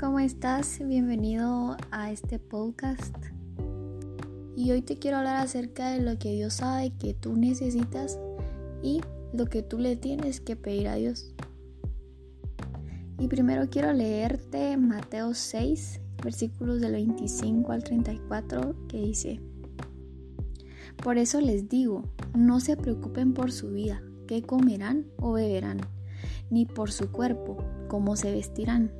¿cómo estás? Bienvenido a este podcast. Y hoy te quiero hablar acerca de lo que Dios sabe que tú necesitas y lo que tú le tienes que pedir a Dios. Y primero quiero leerte Mateo 6, versículos del 25 al 34, que dice, Por eso les digo, no se preocupen por su vida, qué comerán o beberán, ni por su cuerpo, cómo se vestirán.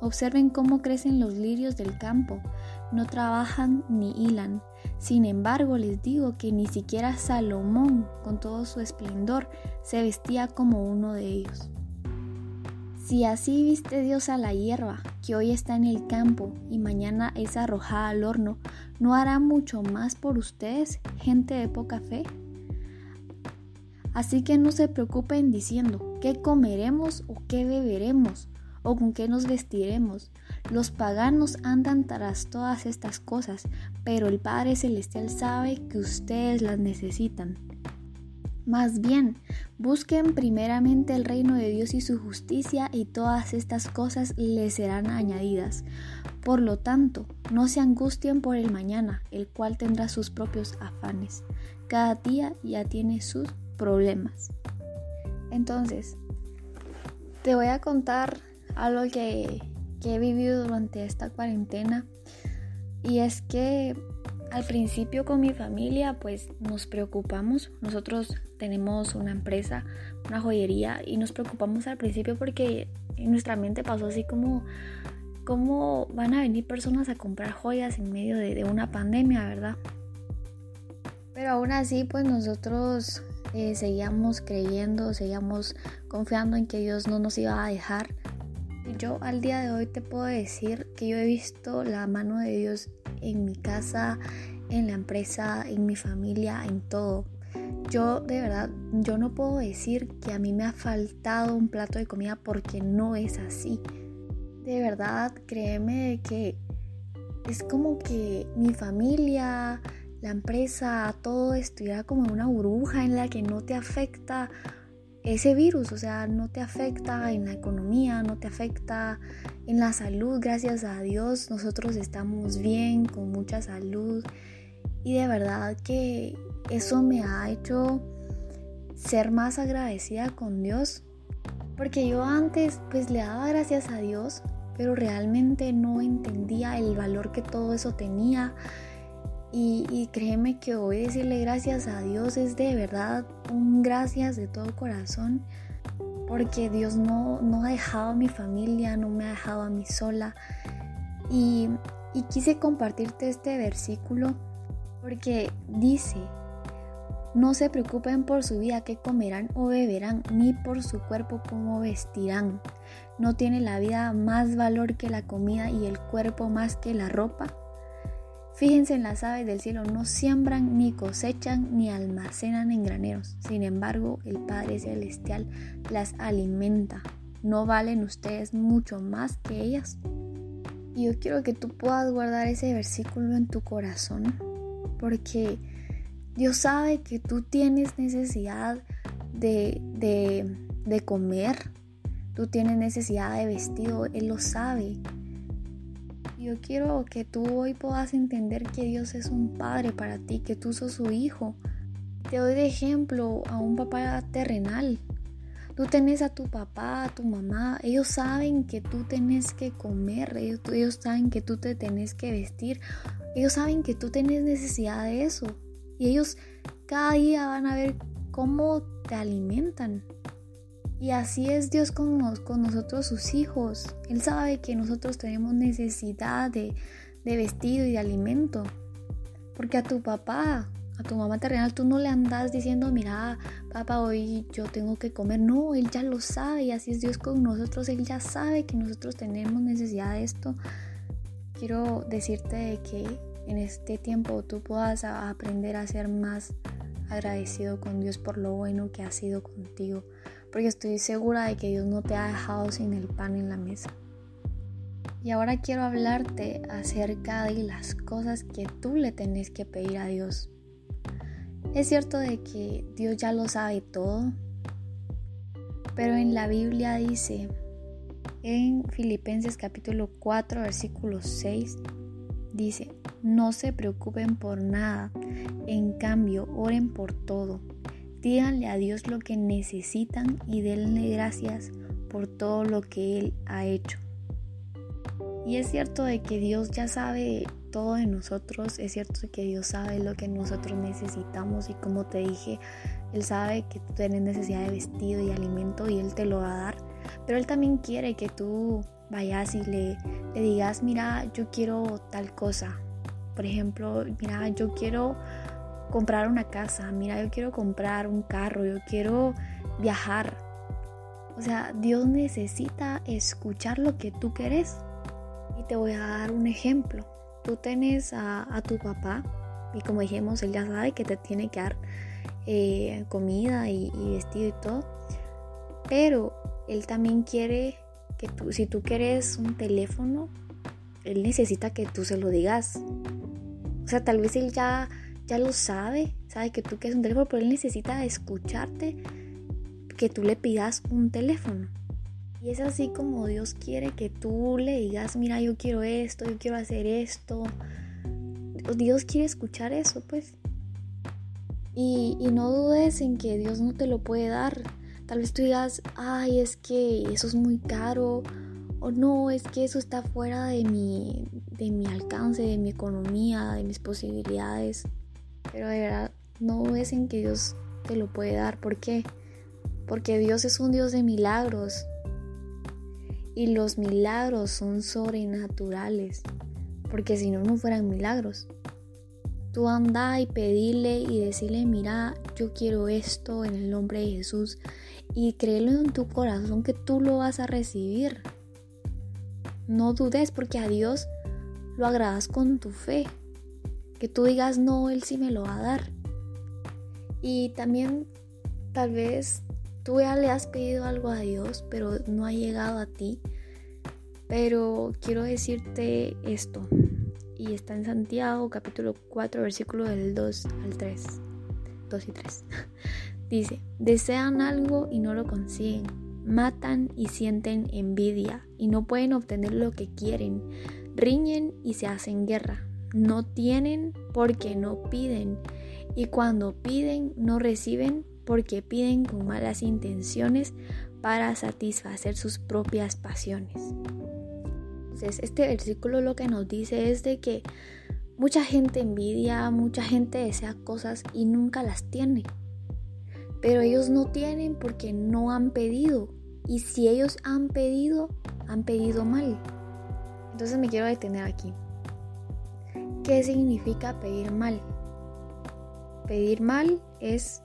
Observen cómo crecen los lirios del campo, no trabajan ni hilan. Sin embargo, les digo que ni siquiera Salomón, con todo su esplendor, se vestía como uno de ellos. Si así viste Dios a la hierba, que hoy está en el campo y mañana es arrojada al horno, ¿no hará mucho más por ustedes, gente de poca fe? Así que no se preocupen diciendo, ¿qué comeremos o qué beberemos? O con qué nos vestiremos. Los paganos andan tras todas estas cosas, pero el Padre Celestial sabe que ustedes las necesitan. Más bien, busquen primeramente el reino de Dios y su justicia y todas estas cosas les serán añadidas. Por lo tanto, no se angustien por el mañana, el cual tendrá sus propios afanes. Cada día ya tiene sus problemas. Entonces, te voy a contar algo que, he vivido durante esta cuarentena y es que al principio con mi familia pues nos preocupamos. Nosotros tenemos una empresa, una joyería y nos preocupamos al principio porque en nuestra mente pasó así como cómo van a venir personas a comprar joyas en medio de, una pandemia, ¿verdad? Pero aún así pues nosotros eh, seguíamos creyendo, seguíamos confiando en que Dios no nos iba a dejar yo al día de hoy te puedo decir que yo he visto la mano de Dios en mi casa, en la empresa, en mi familia, en todo. Yo de verdad, yo no puedo decir que a mí me ha faltado un plato de comida porque no es así. De verdad, créeme que es como que mi familia, la empresa, todo estuviera como una burbuja en la que no te afecta ese virus, o sea, no te afecta en la economía, no te afecta en la salud, gracias a Dios nosotros estamos bien, con mucha salud. Y de verdad que eso me ha hecho ser más agradecida con Dios, porque yo antes pues le daba gracias a Dios, pero realmente no entendía el valor que todo eso tenía y, créeme que hoy decirle gracias a Dios es de verdad un gracias de todo corazón. Porque Dios no, no ha dejado a mi familia, no me ha dejado a mí sola. Y, y quise compartirte este versículo porque dice, no se preocupen por su vida, qué comerán o beberán, ni por su cuerpo, cómo vestirán. ¿No tiene la vida más valor que la comida y el cuerpo más que la ropa? Fíjense en las aves del cielo, no siembran, ni cosechan, ni almacenan en graneros. Sin embargo, el Padre Celestial las alimenta. ¿No valen ustedes mucho más que ellas? Y yo quiero que tú puedas guardar ese versículo en tu corazón, porque Dios sabe que tú tienes necesidad de, de, de comer, tú tienes necesidad de vestido, Él lo sabe. Yo quiero que tú hoy puedas entender que Dios es un padre para ti, que tú sos su hijo. Te doy de ejemplo a un papá terrenal. Tú tenés a tu papá, a tu mamá, ellos saben que tú tenés que comer, ellos, saben que tú te tenés que vestir, ellos saben que tú tenés necesidad de eso. Y ellos cada día van a ver cómo te alimentan. Y así es Dios con, con nosotros sus hijos. Él sabe que nosotros tenemos necesidad de, de vestido y de alimento. Porque a tu papá, a tu mamá terrenal, tú no le andas diciendo, mira, papá, hoy yo tengo que comer. No, Él ya lo sabe y así es Dios con nosotros. Él ya sabe que nosotros tenemos necesidad de esto. quiero decirte que en este tiempo tú puedas aprender a ser más agradecido con Dios por lo bueno que ha sido contigo, porque estoy segura de que Dios no te ha dejado sin el pan en la mesa. Y ahora quiero hablarte acerca de las cosas que tú le tenés que pedir a Dios. Es cierto de que Dios ya lo sabe todo, pero en la Biblia dice, en Filipenses capítulo 4, versículo 6, dice, no se preocupen por nada, en cambio, oren por todo. Díganle a Dios lo que necesitan y denle gracias por todo lo que Él ha hecho. Y es cierto de que Dios ya sabe todo de nosotros, es cierto que Dios sabe lo que nosotros necesitamos y como te dije, Él sabe que tú tienes necesidad de vestido y alimento y Él te lo va a dar, pero Él también quiere que tú vayas y le, le digas, mira, yo quiero tal cosa, por ejemplo, mira, yo quiero comprar una casa, mira, yo quiero comprar un carro, yo quiero viajar. O sea, Dios necesita escuchar lo que tú quieres. Y te voy a dar un ejemplo. Tú tienes a, tu papá y como dijimos, él ya sabe que te tiene que dar eh, comida y, y vestido y todo. Pero él también quiere que tú, si tú quieres un teléfono, él necesita que tú se lo digas. O sea, tal vez él ya, ya lo sabe, sabe que tú quieres un teléfono, pero él necesita escucharte que tú le pidas un teléfono. Y es así como Dios quiere que tú le digas, mira, yo quiero esto, yo quiero hacer esto. Dios quiere escuchar eso, pues. Y, y no dudes en que Dios no te lo puede dar. Tal vez tú digas, ay, es que eso es muy caro o no, es que eso está fuera de mi, de mi alcance, de mi economía, de mis posibilidades. Pero de verdad, no es en que Dios te lo puede dar. ¿Por qué? Porque Dios es un Dios de milagros. Y los milagros son sobrenaturales. Porque si no, no fueran milagros. Tú anda y pedirle y decirle, mira, yo quiero esto en el nombre de Jesús. Y créelo en tu corazón que tú lo vas a recibir. No dudes porque a Dios lo agradas con tu fe. Que tú digas, no, Él sí me lo va a dar. Y también tal vez tú ya le has pedido algo a Dios, pero no ha llegado a ti. Pero quiero decirte esto. Y está en Santiago capítulo 4 versículo del 2 al 3. 2 y 3. Dice, desean algo y no lo consiguen matan y sienten envidia y no pueden obtener lo que quieren, riñen y se hacen guerra, no tienen porque no piden y cuando piden no reciben porque piden con malas intenciones para satisfacer sus propias pasiones. Entonces, este versículo lo que nos dice es de que mucha gente envidia, mucha gente desea cosas y nunca las tiene. Pero ellos no tienen porque no han pedido. Y si ellos han pedido, han pedido mal. Entonces me quiero detener aquí. ¿Qué significa pedir mal? Pedir mal es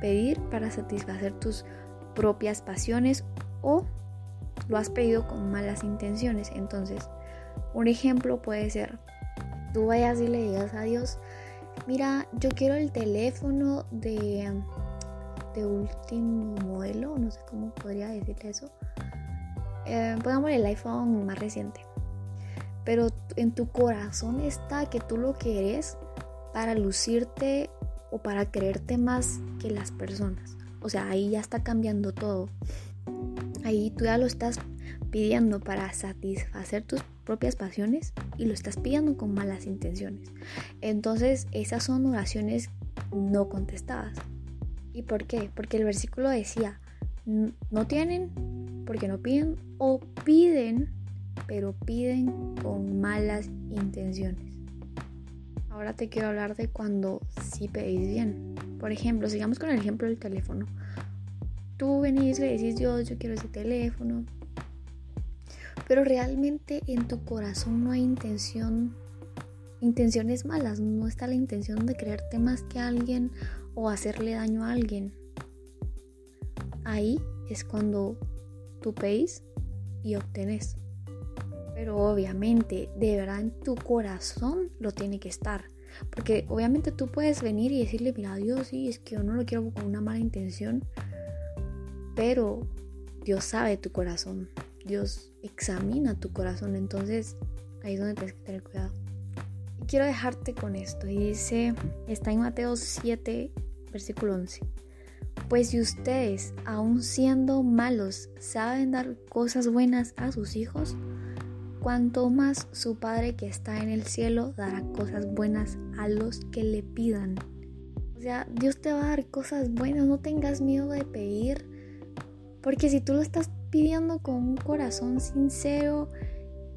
pedir para satisfacer tus propias pasiones o lo has pedido con malas intenciones. Entonces, un ejemplo puede ser, tú vayas y le digas a Dios, mira, yo quiero el teléfono de de último modelo, no sé cómo podría decirle eso. Eh, pongamos el iPhone más reciente. Pero en tu corazón está que tú lo quieres para lucirte o para creerte más que las personas. O sea, ahí ya está cambiando todo. Ahí tú ya lo estás pidiendo para satisfacer tus propias pasiones y lo estás pidiendo con malas intenciones. Entonces, esas son oraciones no contestadas. ¿Y por qué? Porque el versículo decía, no tienen porque no piden o piden, pero piden con malas intenciones. Ahora te quiero hablar de cuando sí pedís bien. Por ejemplo, sigamos con el ejemplo del teléfono. Tú venís, le decís, Dios, yo quiero ese teléfono. Pero realmente en tu corazón no hay intención, intenciones malas. No está la intención de creerte más que alguien o hacerle daño a alguien. Ahí es cuando tú pedís y obtenés. Pero obviamente, de verdad en tu corazón lo tiene que estar. Porque obviamente tú puedes venir y decirle, mira, Dios, sí, es que yo no lo quiero con una mala intención. Pero Dios sabe tu corazón. Dios examina tu corazón. Entonces ahí es donde tienes que tener cuidado. Y quiero dejarte con esto. Y dice, está en Mateo 7, versículo 11. Pues si ustedes, aun siendo malos, saben dar cosas buenas a sus hijos, cuanto más su Padre que está en el cielo dará cosas buenas a los que le pidan. O sea, Dios te va a dar cosas buenas, no tengas miedo de pedir, porque si tú lo estás pidiendo con un corazón sincero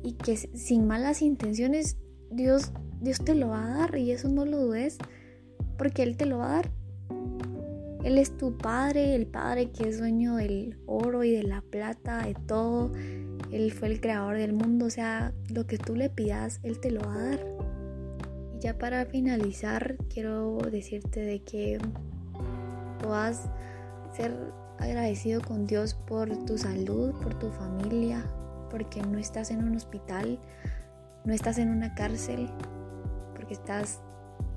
y que sin malas intenciones, Dios, Dios te lo va a dar y eso no lo dudes, porque Él te lo va a dar. Él es tu Padre, el Padre que es dueño del oro y de la plata, de todo. Él fue el creador del mundo, o sea, lo que tú le pidas, Él te lo va a dar. Y ya para finalizar, quiero decirte de que puedas ser agradecido con Dios por tu salud, por tu familia, porque no estás en un hospital, no estás en una cárcel, porque estás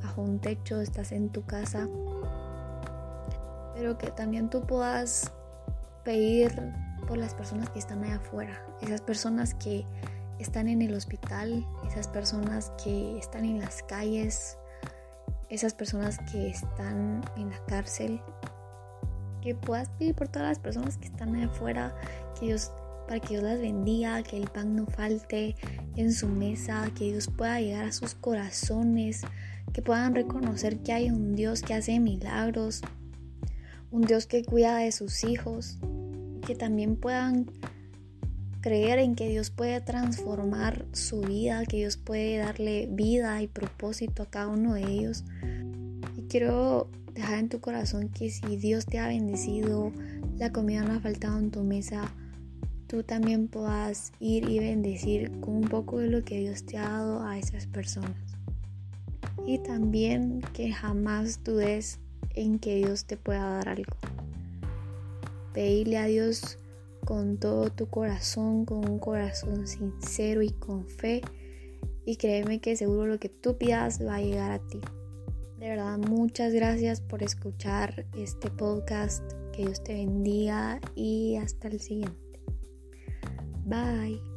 bajo un techo, estás en tu casa. Pero que también tú puedas pedir por las personas que están allá afuera, esas personas que están en el hospital, esas personas que están en las calles, esas personas que están en la cárcel, que puedas pedir por todas las personas que están afuera, que Dios para que Dios las bendiga, que el pan no falte en su mesa, que Dios pueda llegar a sus corazones, que puedan reconocer que hay un Dios que hace milagros, un Dios que cuida de sus hijos, que también puedan creer en que Dios puede transformar su vida, que Dios puede darle vida y propósito a cada uno de ellos. Y quiero dejar en tu corazón que si Dios te ha bendecido, la comida no ha faltado en tu mesa, tú también puedas ir y bendecir con un poco de lo que Dios te ha dado a esas personas. Y también que jamás dudes en que Dios te pueda dar algo. Pedirle a Dios con todo tu corazón, con un corazón sincero y con fe. Y créeme que seguro lo que tú pidas va a llegar a ti. De verdad, muchas gracias por escuchar este podcast. Que Dios te bendiga y hasta el siguiente. Bye.